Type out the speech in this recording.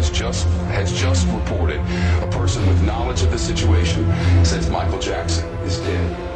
has just has just reported. A person with knowledge of the situation says Michael Jackson is dead.